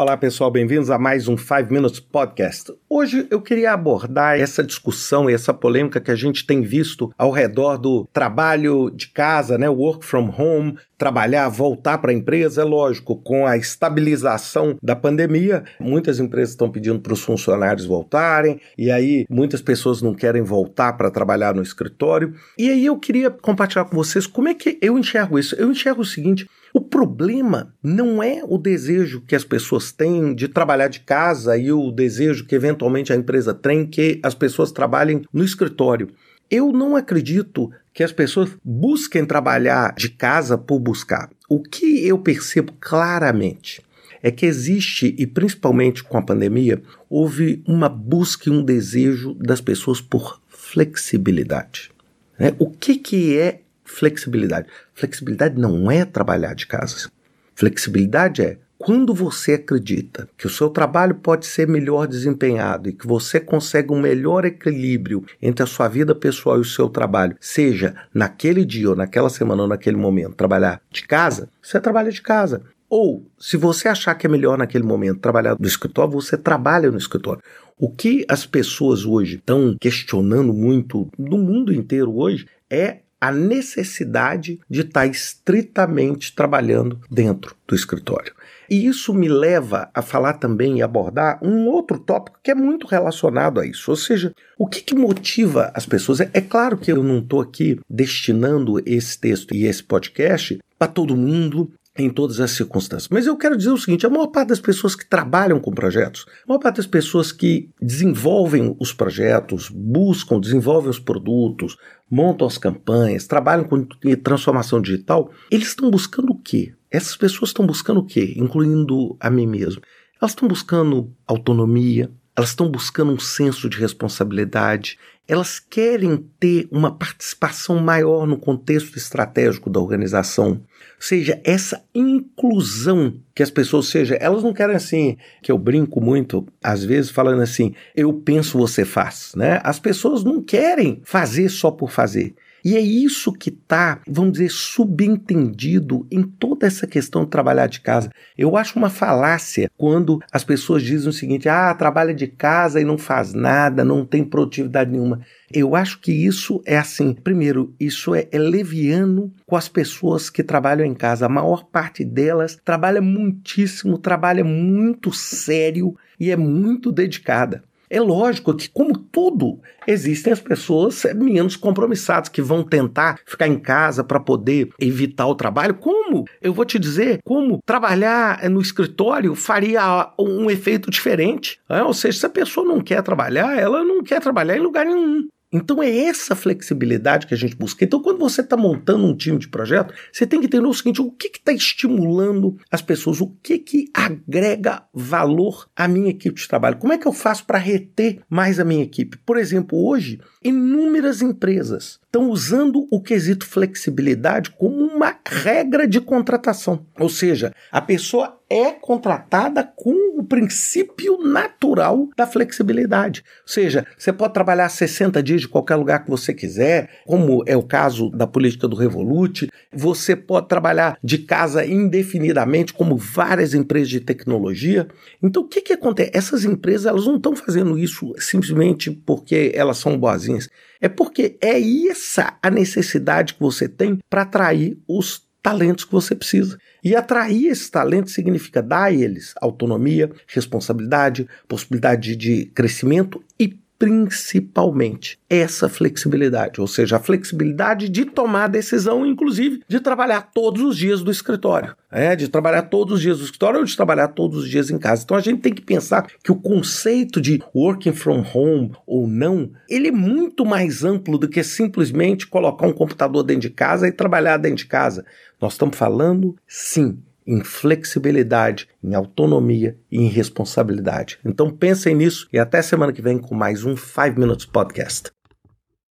Olá pessoal, bem-vindos a mais um 5 Minutes Podcast. Hoje eu queria abordar essa discussão e essa polêmica que a gente tem visto ao redor do trabalho de casa, né, work from home, trabalhar, voltar para a empresa, é lógico, com a estabilização da pandemia, muitas empresas estão pedindo para os funcionários voltarem, e aí muitas pessoas não querem voltar para trabalhar no escritório. E aí eu queria compartilhar com vocês como é que eu enxergo isso. Eu enxergo o seguinte: o problema não é o desejo que as pessoas têm de trabalhar de casa e o desejo que eventualmente a empresa tem que as pessoas trabalhem no escritório. Eu não acredito que as pessoas busquem trabalhar de casa por buscar. O que eu percebo claramente é que existe, e principalmente com a pandemia, houve uma busca e um desejo das pessoas por flexibilidade. Né? O que, que é flexibilidade. Flexibilidade não é trabalhar de casa. Flexibilidade é quando você acredita que o seu trabalho pode ser melhor desempenhado e que você consegue um melhor equilíbrio entre a sua vida pessoal e o seu trabalho, seja naquele dia ou naquela semana ou naquele momento, trabalhar de casa, você trabalha de casa. Ou, se você achar que é melhor naquele momento trabalhar no escritório, você trabalha no escritório. O que as pessoas hoje estão questionando muito no mundo inteiro hoje é a necessidade de estar estritamente trabalhando dentro do escritório. E isso me leva a falar também e abordar um outro tópico que é muito relacionado a isso. Ou seja, o que, que motiva as pessoas? É, é claro que eu não estou aqui destinando esse texto e esse podcast para todo mundo, em todas as circunstâncias. Mas eu quero dizer o seguinte: a maior parte das pessoas que trabalham com projetos, a maior parte das pessoas que desenvolvem os projetos, buscam, desenvolvem os produtos, montam as campanhas, trabalham com transformação digital, eles estão buscando o quê? Essas pessoas estão buscando o quê? Incluindo a mim mesmo. Elas estão buscando autonomia, elas estão buscando um senso de responsabilidade, elas querem ter uma participação maior no contexto estratégico da organização. Ou seja, essa inclusão que as pessoas, seja, elas não querem assim, que eu brinco muito, às vezes falando assim, eu penso, você faz, né? As pessoas não querem fazer só por fazer. E é isso que está, vamos dizer, subentendido em toda essa questão de trabalhar de casa. Eu acho uma falácia quando as pessoas dizem o seguinte: ah, trabalha de casa e não faz nada, não tem produtividade nenhuma. Eu acho que isso é assim. Primeiro, isso é, é leviano com as pessoas que trabalham em casa. A maior parte delas trabalha muitíssimo, trabalha muito sério e é muito dedicada. É lógico que, como tudo, existem as pessoas menos compromissadas que vão tentar ficar em casa para poder evitar o trabalho. Como? Eu vou te dizer, como trabalhar no escritório faria um efeito diferente. Né? Ou seja, se a pessoa não quer trabalhar, ela não quer trabalhar em lugar nenhum. Então é essa flexibilidade que a gente busca. Então, quando você está montando um time de projeto, você tem que entender o seguinte: o que está estimulando as pessoas, o que, que agrega valor à minha equipe de trabalho? Como é que eu faço para reter mais a minha equipe? Por exemplo, hoje, inúmeras empresas estão usando o quesito flexibilidade como uma regra de contratação. Ou seja, a pessoa é contratada com o princípio natural da flexibilidade. Ou seja, você pode trabalhar 60 dias de qualquer lugar que você quiser, como é o caso da política do Revolut. Você pode trabalhar de casa indefinidamente, como várias empresas de tecnologia. Então, o que, que acontece? Essas empresas elas não estão fazendo isso simplesmente porque elas são boazinhas. É porque é essa a necessidade que você tem para atrair os talentos que você precisa. E atrair esses talentos significa dar a eles autonomia, responsabilidade, possibilidade de crescimento e principalmente essa flexibilidade, ou seja, a flexibilidade de tomar a decisão, inclusive de trabalhar todos os dias do escritório, é, de trabalhar todos os dias do escritório ou de trabalhar todos os dias em casa. Então a gente tem que pensar que o conceito de working from home ou não, ele é muito mais amplo do que simplesmente colocar um computador dentro de casa e trabalhar dentro de casa. Nós estamos falando, sim, em flexibilidade, em autonomia e em responsabilidade. Então pensem nisso e até semana que vem com mais um 5 Minutes Podcast.